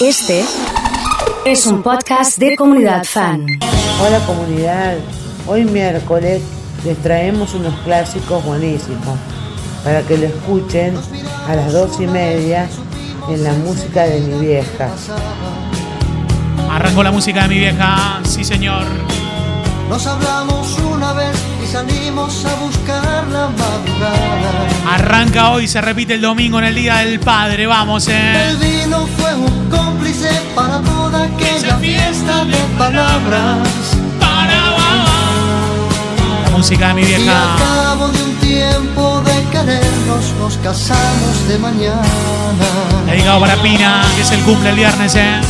Este es un podcast de comunidad fan. Hola comunidad, hoy miércoles les traemos unos clásicos buenísimos para que lo escuchen a las dos y media en la música de mi vieja. Arrancó la música de mi vieja, sí señor. Nos hablamos una vez salimos a buscar la madrugada. Arranca hoy, se repite el domingo en el Día del Padre, vamos, eh. El vino fue un cómplice para toda aquella fiesta de palabras. Para La música de mi Y al vieja. cabo de un tiempo de querernos, nos casamos de mañana. Dedicado para Pina, que es el cumple el viernes, eh.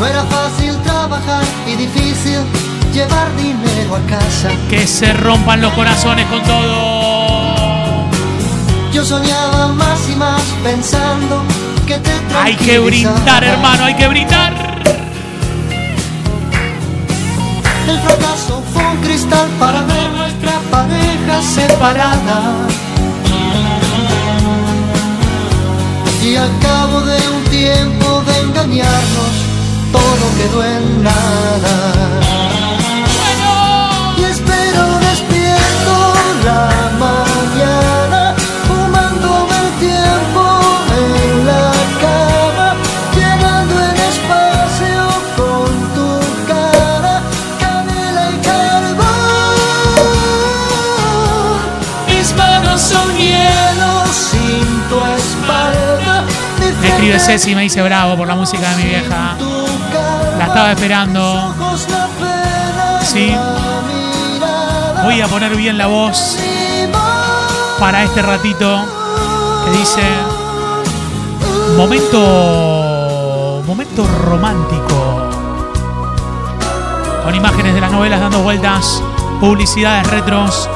No era fácil trabajar y difícil llevar dinero a casa. Que se rompan los corazones con todo. Yo soñaba más y más pensando que te Hay que brindar, hermano, hay que brindar. El fracaso fue un cristal para ver nuestra pareja separada. Y al cabo de un tiempo de engañarnos, todo quedó en nada. Escribe Ceci me dice bravo por la música de mi vieja. La estaba esperando. Sí. Voy a poner bien la voz para este ratito que dice momento momento romántico con imágenes de las novelas dando vueltas publicidades retros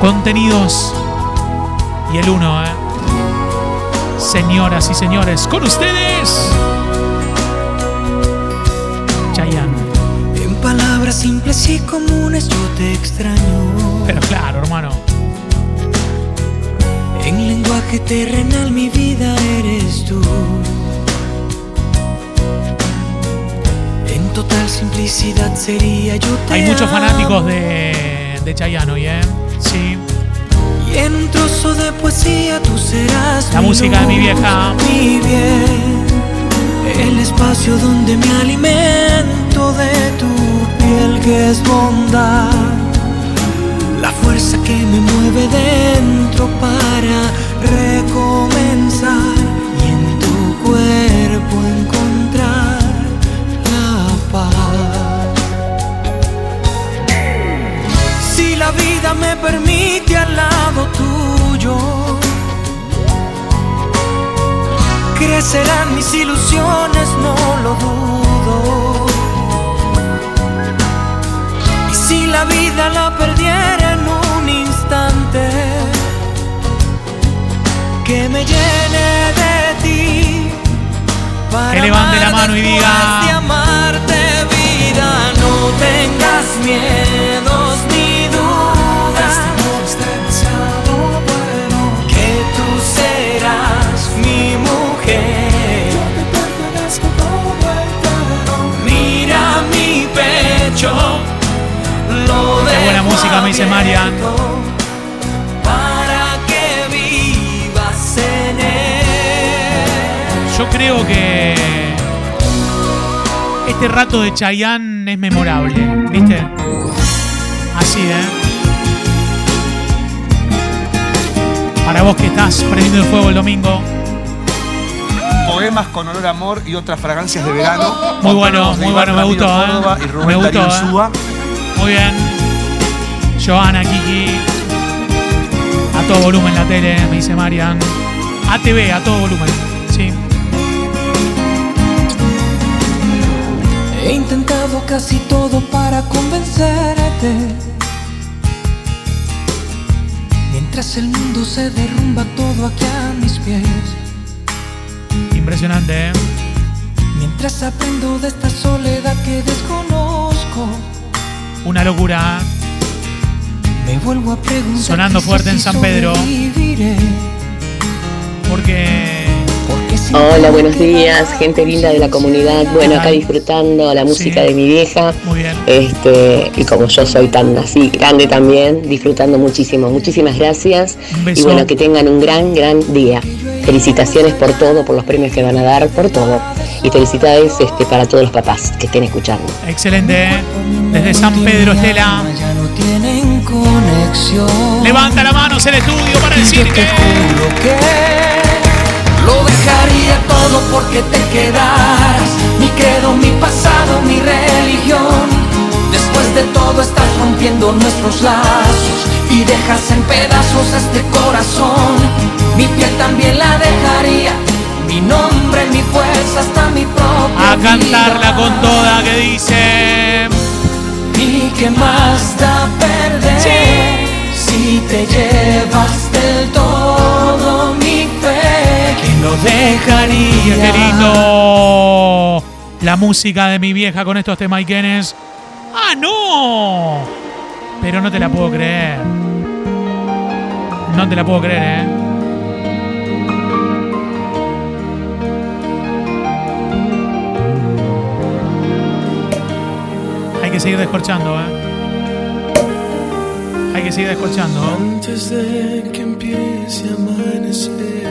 contenidos y el uno ¿eh? Señoras y señores con ustedes Chayanne En palabras simples y comunes yo te extraño. pero claro hermano En lenguaje terrenal mi vida eres tú. En total simplicidad sería yo te hay muchos fanáticos de, de Chayanne hoy ¿eh? sí en un trozo de poesía tú serás La mi música de mi vieja. Mi bien. El espacio donde me alimento de tu piel que es bondad. Mis ilusiones, no lo dudo. Y si la vida la perdiera en un instante, que me llene de ti. Para Que levante la mano y diga- de amarte, vida, no tengas miedos me dice Marian. Para que vivas en él. Yo creo que este rato de Chayanne es memorable, ¿viste? Así, ¿eh? Para vos que estás prendiendo el fuego el domingo, Poemas con olor a amor y otras fragancias de verano. Muy bueno, muy bueno, me gustó, ¿eh? Y Rubén Me gustó, ¿eh? Muy bien. Joana, Kiki. A todo volumen la tele, me dice Marian. ATV, a todo volumen, sí. He intentado casi todo para convencerte. Mientras el mundo se derrumba todo aquí a mis pies. Impresionante, ¿eh? Mientras aprendo de esta soledad que desconozco. Una locura. Me vuelvo a preguntar. Sonando fuerte en San Pedro. Porque Hola, buenos días, gente linda de la comunidad. Bueno, acá disfrutando la música Sí. de mi vieja. Muy bien. Este, y como yo soy tan así grande también, disfrutando muchísimo. Muchísimas gracias. Un beso. Y bueno, que tengan un gran, gran día. Felicitaciones por todo, por los premios que van a dar, por todo. Y felicidades este, para todos los papás que estén escuchando. Excelente. Desde San Pedro, Estela. Levanta la mano el estudio para Y yo decir te que. juro que lo dejaría todo porque te quedaras. Mi credo, mi pasado, mi religión. Después de todo estás rompiendo nuestros lazos y dejas en pedazos este corazón. Mi piel también la dejaría. Mi nombre, mi fuerza, hasta mi propia A cantarla vida. con toda que dice. ¿Y qué más da perder si te llevas del todo mi fe? Que no dejaría. Qué lindo. La música de mi vieja con estos temaiquenes. ¡Ah, no! Pero no te la puedo creer. No te la puedo creer, ¿eh? Hay que seguir descorchando, ¿eh? Hay que seguir descorchando. Antes de que empiece a amanecer.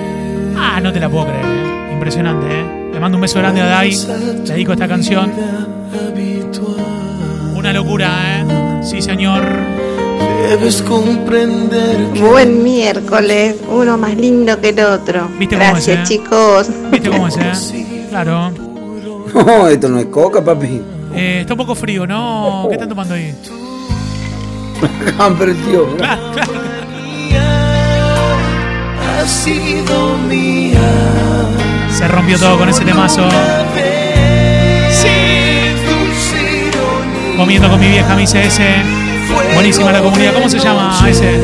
Ah, no te la puedo creer, ¿eh? Impresionante, ¿eh? Le mando un beso grande a Dai. Le dedico esta canción. Una locura, ¿eh? Sí, señor. Debes comprender Buen miércoles, uno más lindo que el otro. ¿Viste cómo Gracias, es, eh? chicos. ¿Viste cómo es, eh? Claro. No, esto no es coca, papi. Eh, está un poco frío, ¿no? ¿Qué están tomando ahí? Hambre, tío. Claro. Se rompió todo con ese temazo. Comiendo con mi vieja, me dice ese. Buenísima la comunidad. ¿Cómo se llama ese?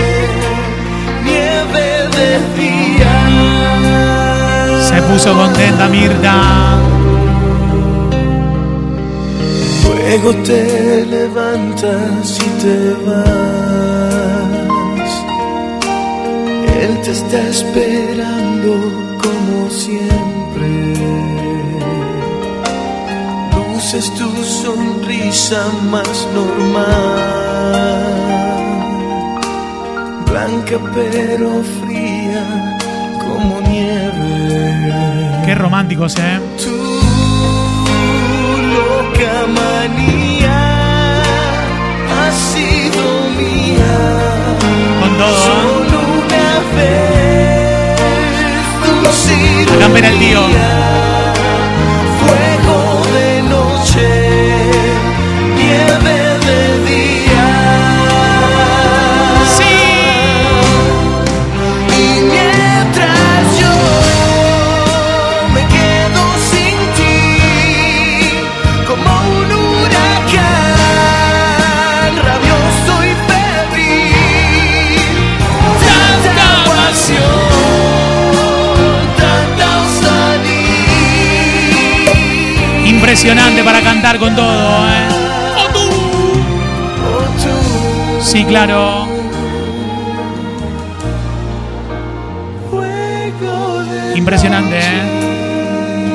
Se puso contenta Mirta. Luego te levantas y te vas. Él te está esperando como siempre. Luces tu sonrisa más normal. Blanca pero fría como nieve. Qué románticos, ¿eh? Manía ha sido mía. Con todo. Solo una vez el tío. Impresionante para cantar con todo, ¿eh? Tú, Sí, claro. Impresionante, ¿eh?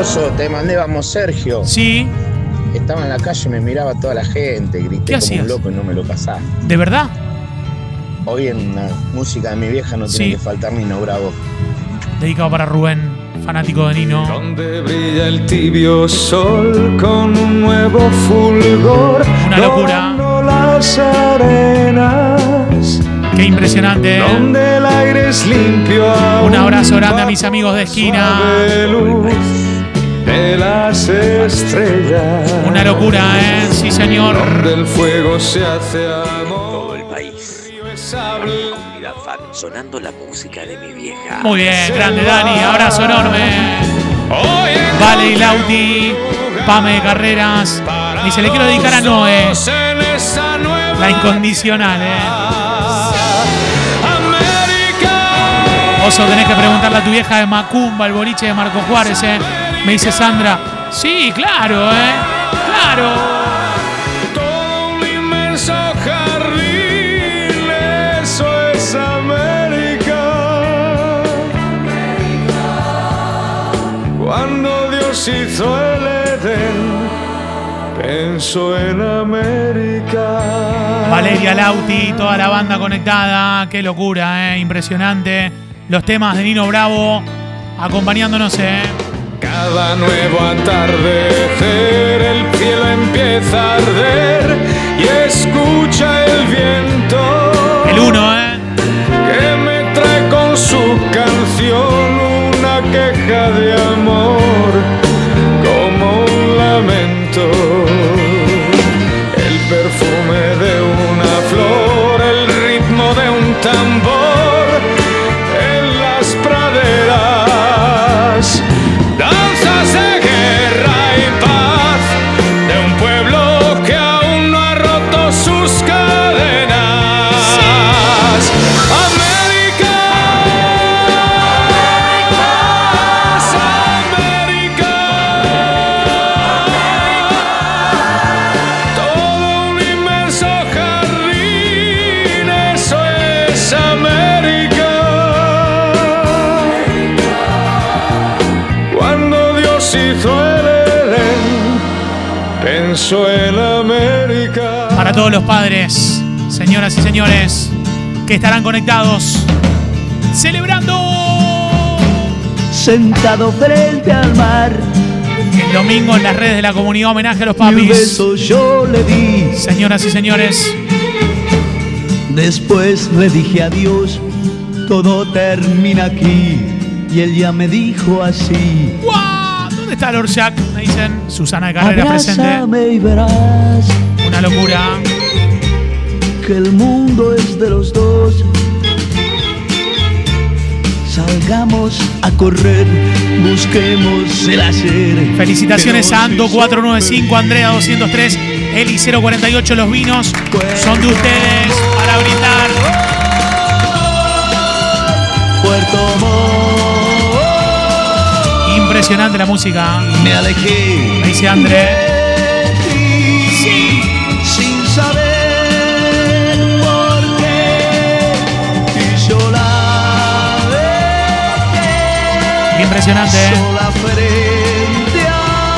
Oso, te mandé vamos Sergio. Sí, Estaba en la calle y me miraba toda la gente, grité ¿Qué como hacías? un loco y no me lo pasaste. ¿de verdad? Hoy en la música de mi vieja no tiene Sí. que faltar ni no bravo. Dedicado para Rubén, fanático de Nino. Donde brilla el tibio sol con un nuevo fulgor. Una locura. Las arenas. Qué impresionante, ¿eh? Donde el aire es limpio. Un abrazo grande a mis amigos de esquina. luz de las estrellas. Una locura, ¿eh? Sí, señor. Donde el fuego se hace sonando la música de mi vieja. Muy bien, grande Dani, abrazo enorme. Vale y Lauti, Pame Carreras. Dice, le quiero dedicar a Noé, la incondicional, ¿eh? Oso, tenés que preguntarle a tu vieja de Macumba, el boliche de Marco Juárez, ¿eh? Me dice Sandra. Sí, claro, ¿eh? Claro. Dios hizo el Edén, pensó en América. Valeria Lauti, toda la banda conectada. Qué locura, ¿eh? impresionante. Los temas de Nino Bravo acompañándonos. ¿eh? Cada nuevo atardecer el cielo empieza a arder y escucha el viento. El uno, ¿eh? Todos los padres, señoras y señores, que estarán conectados, celebrando Sentado frente al mar, el domingo en las redes de la comunidad homenaje a los y papis. beso yo le di. Señoras y señores, Después le dije adiós, todo termina aquí. Y él ya me dijo así. ¿dónde está Lord Jack? Me dicen Susana de Carrera presente. Abrázame y verás Una locura. Que el mundo es de los dos. Salgamos a correr, busquemos el hacer. Felicitaciones a Ando 495, Andrea 203, Eli 048, los vinos son de ustedes para brindar. Puerto. Impresionante la música. Me alejé. Dice André. ¿Eh?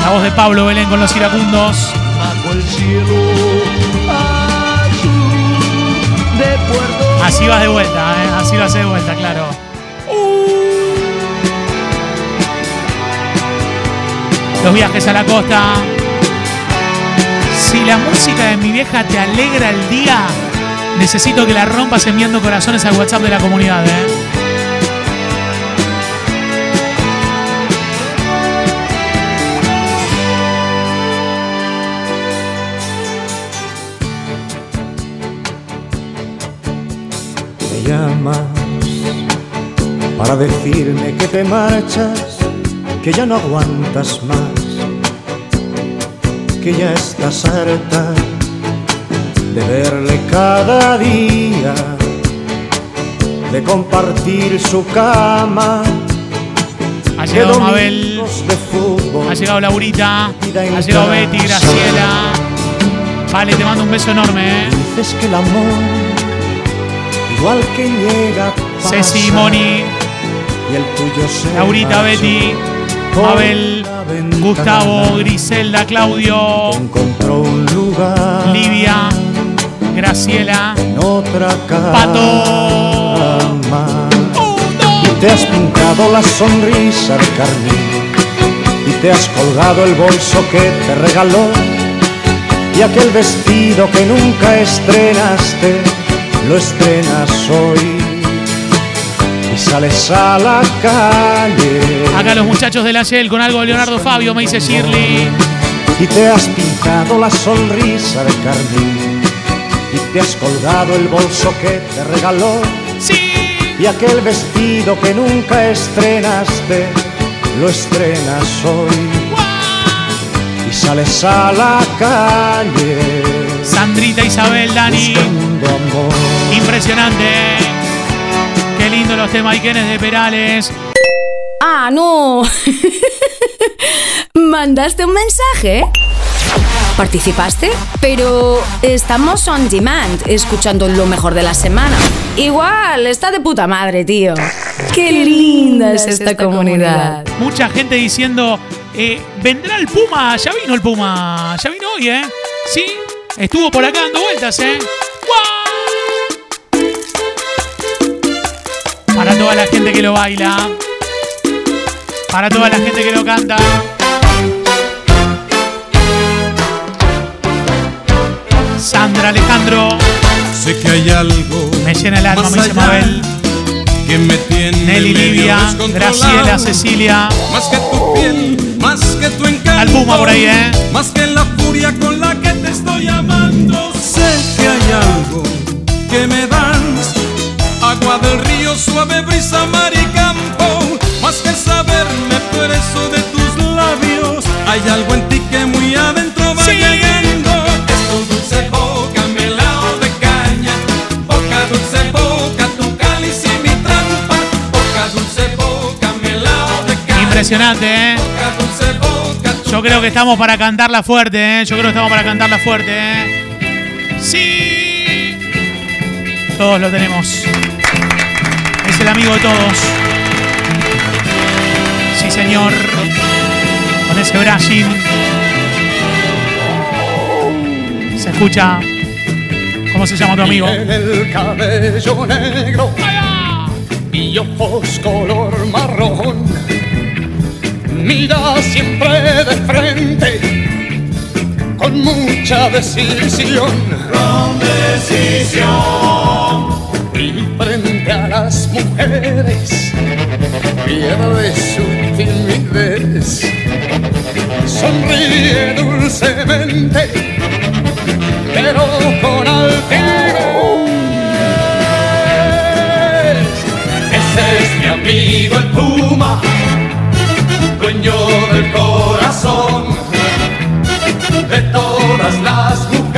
La voz de Pablo Belén con los iracundos. Así vas de vuelta, ¿eh? así vas de vuelta, claro. Los viajes a la costa. Si la música de mi vieja te alegra el día, necesito que la rompas enviando corazones al WhatsApp de la comunidad, ¿eh? Para decirme que te marchas, que ya no aguantas más, que ya estás harta de verle cada día, de compartir su cama. Ha llegado Mabel, ha llegado Laurita, ha llegado Betty. Graciela. Vale, te mando un beso enorme, ¿eh? Dices que el amor, igual que llega, Ceci, pasa, Moni, y el tuyo se Laurita, Betty, ventana. Gustavo, Griselda, Claudio, encontró un lugar. Livia, Graciela, en otra Pato. y te has pintado la sonrisa de carmín. Y te has colgado el bolso que te regaló. Y aquel vestido que nunca estrenaste lo estrenas hoy y sales a la calle Acá los muchachos de la Shell con algo de Leonardo Fabio, me dice Shirley. y te has pintado la sonrisa de carmín y te has colgado el bolso que te regaló Sí. y aquel vestido que nunca estrenaste lo estrenas hoy y sales a la calle Sandrita, Isabel, Dani. Impresionante. Qué lindo los temas Iquenes de Perales. Ah, no. ¿Mandaste un mensaje? ¿Participaste? Pero estamos on demand, escuchando lo mejor de la semana. Igual, está de puta madre, tío. Qué linda es esta comunidad. Mucha gente diciendo Eh, ¿Vendrá el Puma? Ya vino el Puma. Ya vino hoy, ¿eh? Sí. Estuvo por acá dando vueltas, ¿eh? Para toda la gente que lo baila. Para toda la gente que lo canta. Sandra Alejandro. Sé que hay algo. Me llena el alma, me dice allá Mabel. Que me tiene Nelly Livia. Graciela, Cecilia. Más que tu piel, más que tu encanto. Al Puma por ahí, ¿eh? Más que la furia con la que te estoy amando. Sé que hay algo que me das. Agua del río, suave brisa, mar y campo. Más que saberme preso de tus labios. Hay algo en ti que muy adentro va llegando. Es tu dulce boca, melao de caña. Boca dulce boca, tu cáliz y mi trampa. Boca dulce boca, melao de caña. Impresionante, ¿eh? Boca dulce boca, tu Yo creo que estamos para cantarla fuerte, ¿eh? Yo creo que estamos para cantarla fuerte, ¿eh? ¡Sí! Todos lo tenemos. Es el amigo de todos. Sí, señor. Con ese brushing. Se escucha. ¿Cómo se llama tu amigo? Tiene el cabello negro y ojos color marrón. Mira siempre de frente con mucha decisión. Con decisión. A las mujeres pierde su timidez. Sonríe dulcemente pero con altivez. Ese es mi amigo el Puma, dueño del corazón de todas las mujeres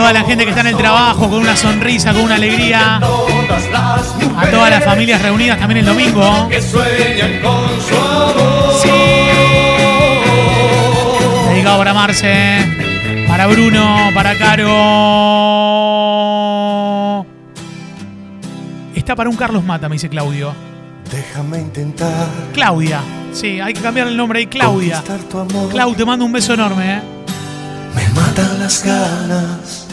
toda la gente que está en el trabajo con una sonrisa, con una alegría. A todas las familias reunidas también el domingo. que sueñan con su amor. Dedicado para Marce, para Bruno, para Caro. Está para un Carlos Mata, me dice Claudio. Déjame intentar Claudia. Sí, hay que cambiar el nombre ahí, Claudia. Clau, te mando un beso enorme, ¿eh? Me matan las ganas.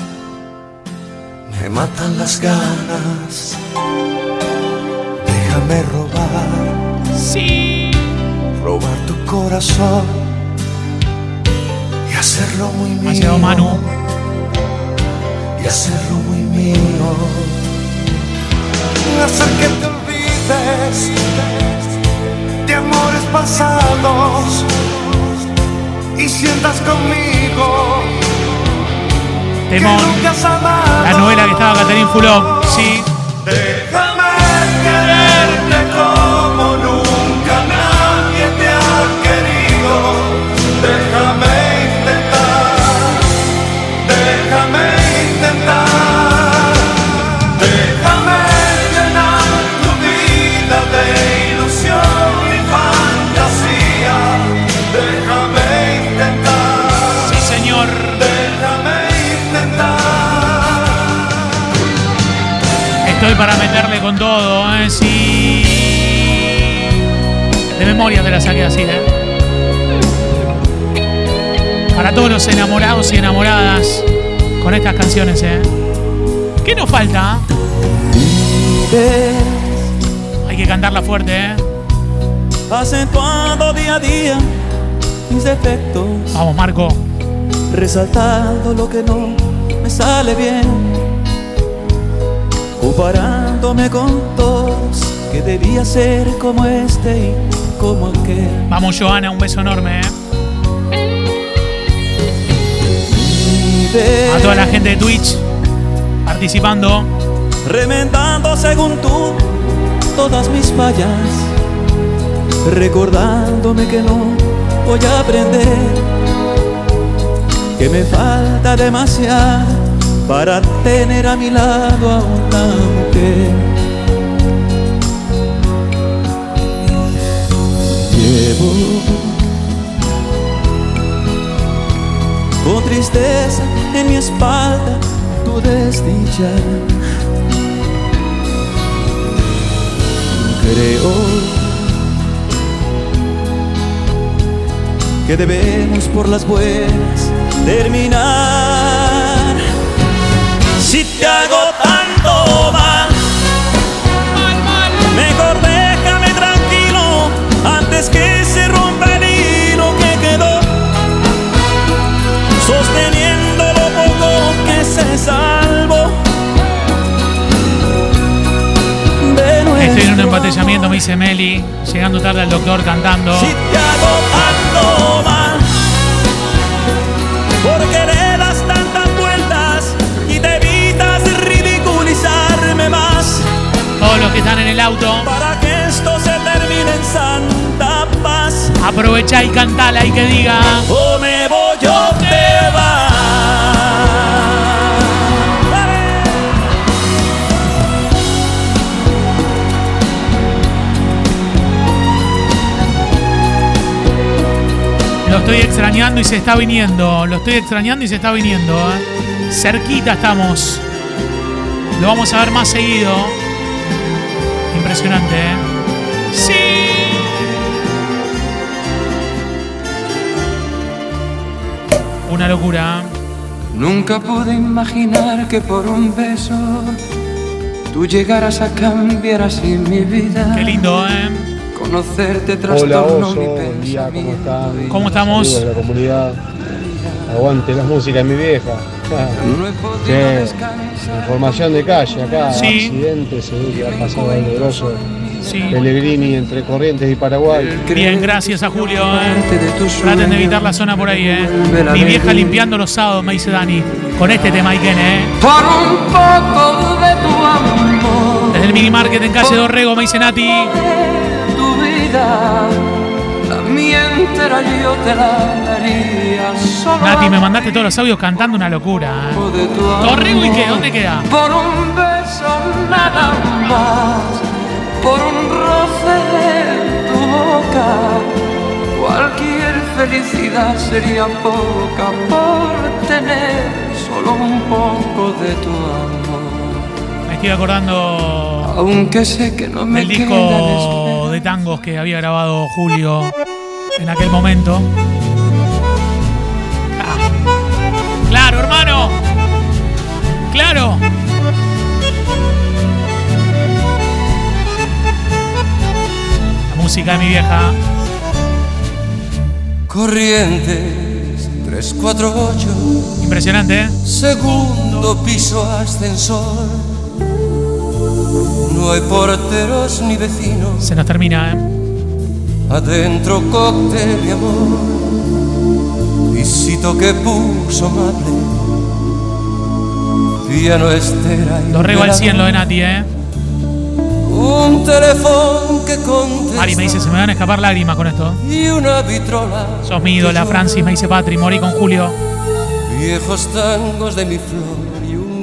Me matan las ganas. Déjame robar. Sí. Robar tu corazón. Y hacerlo muy mío. Manu. Y hacerlo muy mío. Hacer que te olvides de amores pasados. Y sientas conmigo. Temón. La novela que estaba Catherine Fulop. Sí. Déjame quererte como De memoria te la saqué así, ¿eh? Para todos los enamorados y enamoradas con estas canciones, ¿eh? ¿Qué nos falta? Hay que cantarla fuerte, ¿eh? acentuando día a día mis defectos, Vamos, Marco. resaltando lo que no me sale bien, comparándome con todos que debía ser como este como aquel. Vamos, Joana, un beso enorme, ¿eh? A toda la gente de Twitch participando. remendando según tú todas mis fallas, recordándome que no voy a aprender, que me falta demasiado para tener a mi lado a una mujer. Con tristeza en mi espalda tu desdicha. Creo que debemos por las buenas terminar. Embotellamiento, me dice Meli. Llegando tarde al doctor cantando. Si te hago mal, porque le das tantas vueltas y te evitas ridiculizarme más. Todos los que están en el auto, Para que esto se termine en santa paz. aprovecha y cantala y que diga. Extrañando y se está viniendo. Lo estoy extrañando y se está viniendo. ¿eh? Cerquita estamos. Lo vamos a ver más seguido. Impresionante, ¿eh? Sí. Una locura. Nunca pude imaginar que por un beso tú llegaras a cambiar así mi vida. Qué lindo, ¿eh? Conocerte Hola Oso, buen día, ¿cómo están? ¿Cómo estamos? Saludos a la comunidad. Aguante la música de mi vieja. Sí, Información de calle acá, Sí. accidente, se ve que ha pasado algo grosso. Sí. Pellegrini entre Corrientes y Paraguay. Bien, gracias a Julio. ¿eh? Traten de evitar la zona por ahí, ¿eh? Mi vieja limpiando los sábados, me dice Dani. Con este tema, Iken, ¿eh? Por un poco de tu amor, Desde el mini market en calle Dorrego, me dice Nati. La mía entera yo te la daría. Solo Nati, me mandaste todos los audios cantando una locura. ¿eh? ¿Dorrego y qué? ¿Dónde queda? Por un beso nada más, por un roce de tu boca, cualquier felicidad sería poca por tener solo un poco de tu amor. Me estoy acordando Aunque sé que no me quedan disco de tangos que había grabado Julio en aquel momento. Ah. Claro, hermano. Claro. La música de mi vieja. Corrientes 348, Impresionante, ¿eh? segundo piso ascensor. No hay porteros ni vecinos. Se nos termina, ¿eh? Adentro cóctel de amor, visito que puso amable. Piano estera y Dorrego al 100 lo de velador. Nati, ¿eh? Un teléfono que contesta Mari me dice, se me van a escapar lágrimas con esto. y una vitrola. Sos mi ídola, Francis, me dice Patri, morí con Julio. Viejos tangos de mi flor y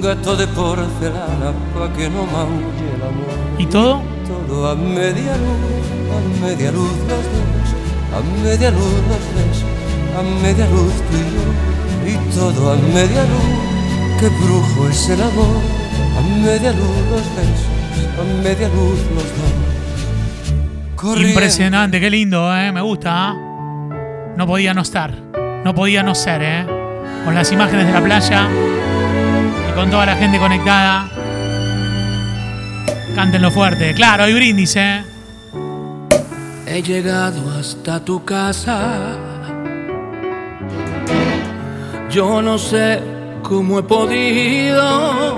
gato de porcelana pa' que no maulle el amor. ¿Y todo? Todo a media luz, a media luz los dos, a media luz los besos, a media luz tú y yo, y todo a media luz, qué brujo es el amor, a media luz los besos, a media luz los dos. Corriendo Impresionante, qué lindo, ¿eh? Me gusta. ¿ah? No podía no estar. No podía no ser, ¿eh? Con las imágenes de la playa con toda la gente conectada. Cántenlo fuerte. Claro, hay brindis, ¿eh? He llegado hasta tu casa. Yo no sé cómo he podido.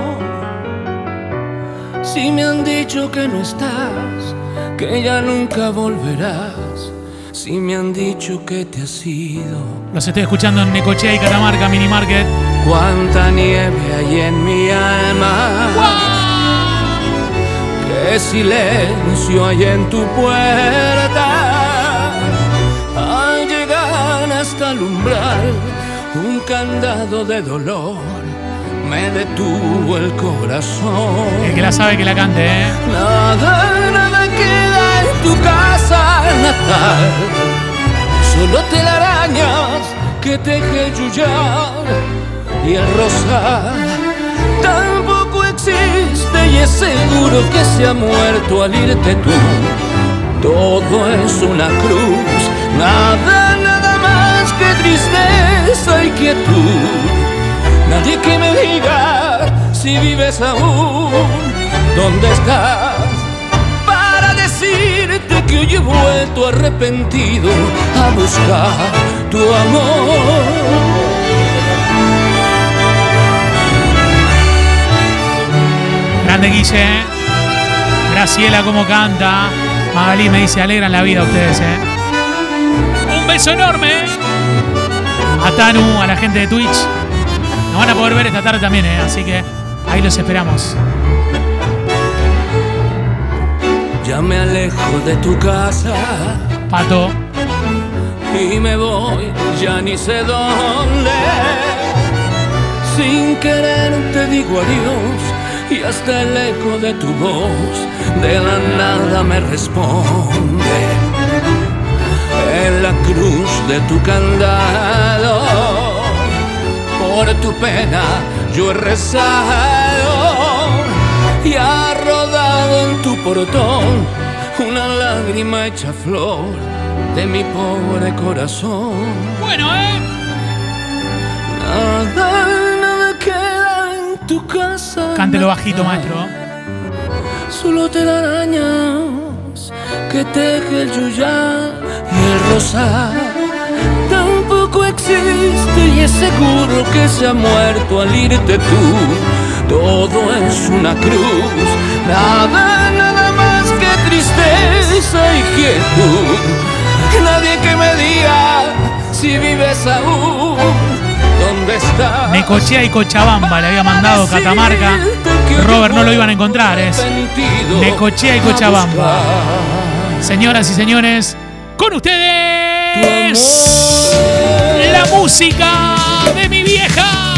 Si me han dicho que no estás, que ya nunca volverás. Si me han dicho que te has ido. Los estoy escuchando en Necochea y Catamarca, Mini Market. Cuánta nieve hay en mi alma. Qué silencio hay en tu puerta. Al llegar hasta el umbral, un candado de dolor me detuvo el corazón. El que la sabe que la cante, ¿eh? Nada, nada queda en tu casa natal. Solo telarañas que teje yuyar y el rosal existe y es seguro que se ha muerto al irte tú. Todo es una cruz, nada, nada más que tristeza y quietud. Nadie que me diga si vives aún, ¿dónde estás? Para decirte que hoy he vuelto arrepentido a buscar tu amor. Grande Guille. ¿eh? Graciela, como canta. Magalí me dice, alegran la vida ustedes, ¿eh? Un beso enorme. ¿eh? A Tanu, a la gente de Twitch. Nos van a poder ver esta tarde también, ¿eh? Así que ahí los esperamos. Ya me alejo de tu casa. Pato. Y me voy, ya ni sé dónde. Sin querer te digo adiós y hasta el eco de tu voz de la nada me responde. En la cruz de tu candado, por tu pena yo he rezado y ha rodado en tu portón una lágrima hecha flor de mi pobre corazón. Bueno, ¿eh? Nada, tu casa. Cántelo bajito, maestro. Solo telarañas que teje el yuyá y el rosal. Tampoco existe y es seguro que se ha muerto al irte tú. Todo es una cruz, nada, nada más que tristeza y quietud. Nadie que me diga si vives aún. ¿Dónde estás? Necochea y Cochabamba le había mandado Catamarca. Robert no lo iban a encontrar, es Necochea y Cochabamba. Señoras y señores, con ustedes la música de mi vieja.